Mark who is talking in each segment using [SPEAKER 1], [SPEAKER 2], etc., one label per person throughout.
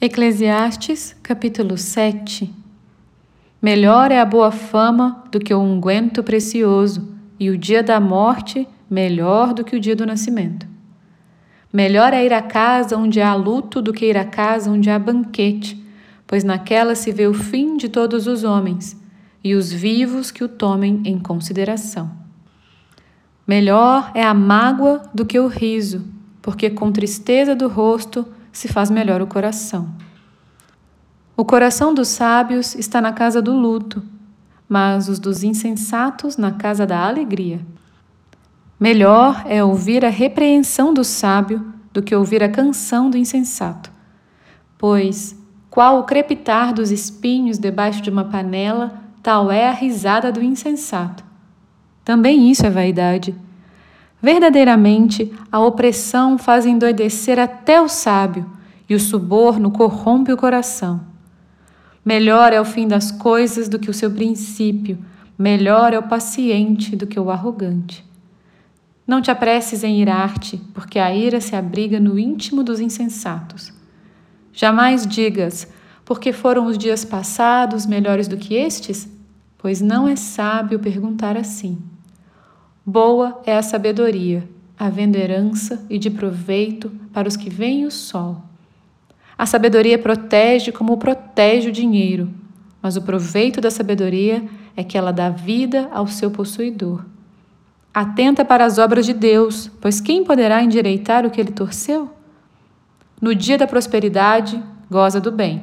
[SPEAKER 1] Eclesiastes, capítulo 7 Melhor é a boa fama do que o unguento precioso, e o dia da morte melhor do que o dia do nascimento. Melhor é ir à casa onde há luto do que ir à casa onde há banquete, pois naquela se vê o fim de todos os homens, e os vivos que o tomem em consideração. Melhor é a mágoa do que o riso, porque com tristeza do rosto se faz melhor o coração. O coração dos sábios está na casa do luto, mas os dos insensatos na casa da alegria. Melhor é ouvir a repreensão do sábio do que ouvir a canção do insensato. Pois, qual o crepitar dos espinhos debaixo de uma panela, tal é a risada do insensato. Também isso é vaidade. Verdadeiramente, a opressão faz endoidecer até o sábio, e o suborno corrompe o coração. Melhor é o fim das coisas do que o seu princípio, melhor é o paciente do que o arrogante. Não te apresses em irar-te, porque a ira se abriga no íntimo dos insensatos. Jamais digas, porque foram os dias passados melhores do que estes? Pois não é sábio perguntar assim. Boa é a sabedoria, havendo herança e de proveito para os que veem o sol. A sabedoria protege como protege o dinheiro, mas o proveito da sabedoria é que ela dá vida ao seu possuidor. Atenta para as obras de Deus, pois quem poderá endireitar o que ele torceu? No dia da prosperidade, goza do bem.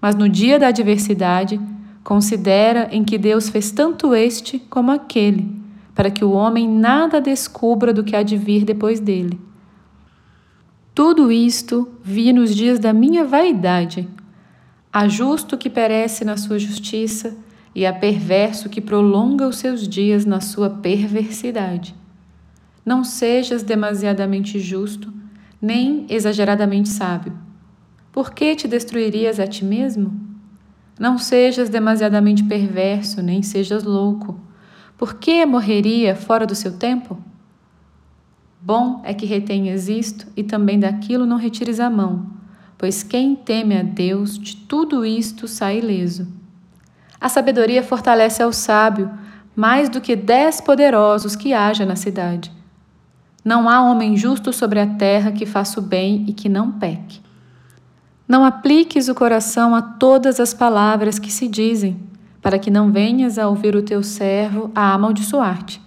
[SPEAKER 1] Mas no dia da adversidade, considera em que Deus fez tanto este como aquele, para que o homem nada descubra do que há de vir depois dele. Tudo isto vi nos dias da minha vaidade. Há justo que perece na sua justiça e há perverso que prolonga os seus dias na sua perversidade. Não sejas demasiadamente justo, nem exageradamente sábio. Por que te destruirias a ti mesmo? Não sejas demasiadamente perverso, nem sejas louco. Por que morreria fora do seu tempo? Bom é que retenhas isto e também daquilo não retires a mão, pois quem teme a Deus de tudo isto sai ileso. A sabedoria fortalece ao sábio mais do que dez poderosos que haja na cidade. Não há homem justo sobre a terra que faça o bem e que não peque. Não apliques o coração a todas as palavras que se dizem, para que não venhas a ouvir o teu servo a amaldiçoar-te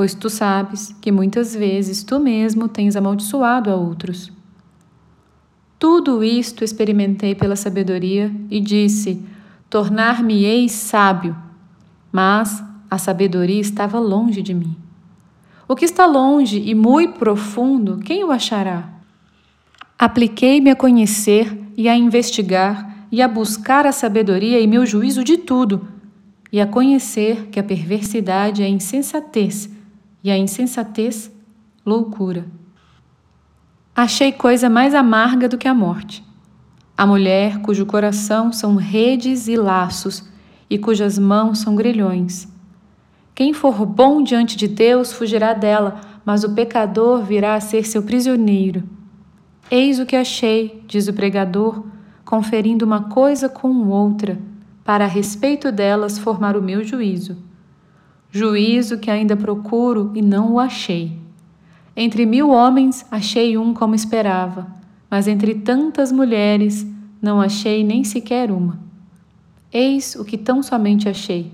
[SPEAKER 1] pois tu sabes que muitas vezes tu mesmo tens amaldiçoado a outros. Tudo isto experimentei pela sabedoria e disse: Tornar-me-ei sábio. Mas a sabedoria estava longe de mim. O que está longe e muito profundo, quem o achará? Apliquei-me a conhecer e a investigar e a buscar a sabedoria e meu juízo de tudo, e a conhecer que a perversidade é insensatez e a insensatez, loucura. Achei coisa mais amarga do que a morte. A mulher cujo coração são redes e laços e cujas mãos são grilhões. Quem for bom diante de Deus fugirá dela, mas o pecador virá a ser seu prisioneiro. Eis o que achei, diz o pregador, conferindo uma coisa com outra, para a respeito delas formar o meu juízo juízo que ainda procuro e não o achei. Entre mil homens achei um como esperava, mas entre tantas mulheres não achei nem sequer uma. Eis o que tão somente achei: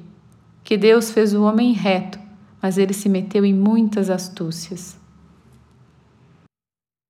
[SPEAKER 1] que Deus fez o homem reto, mas ele se meteu em muitas astúcias.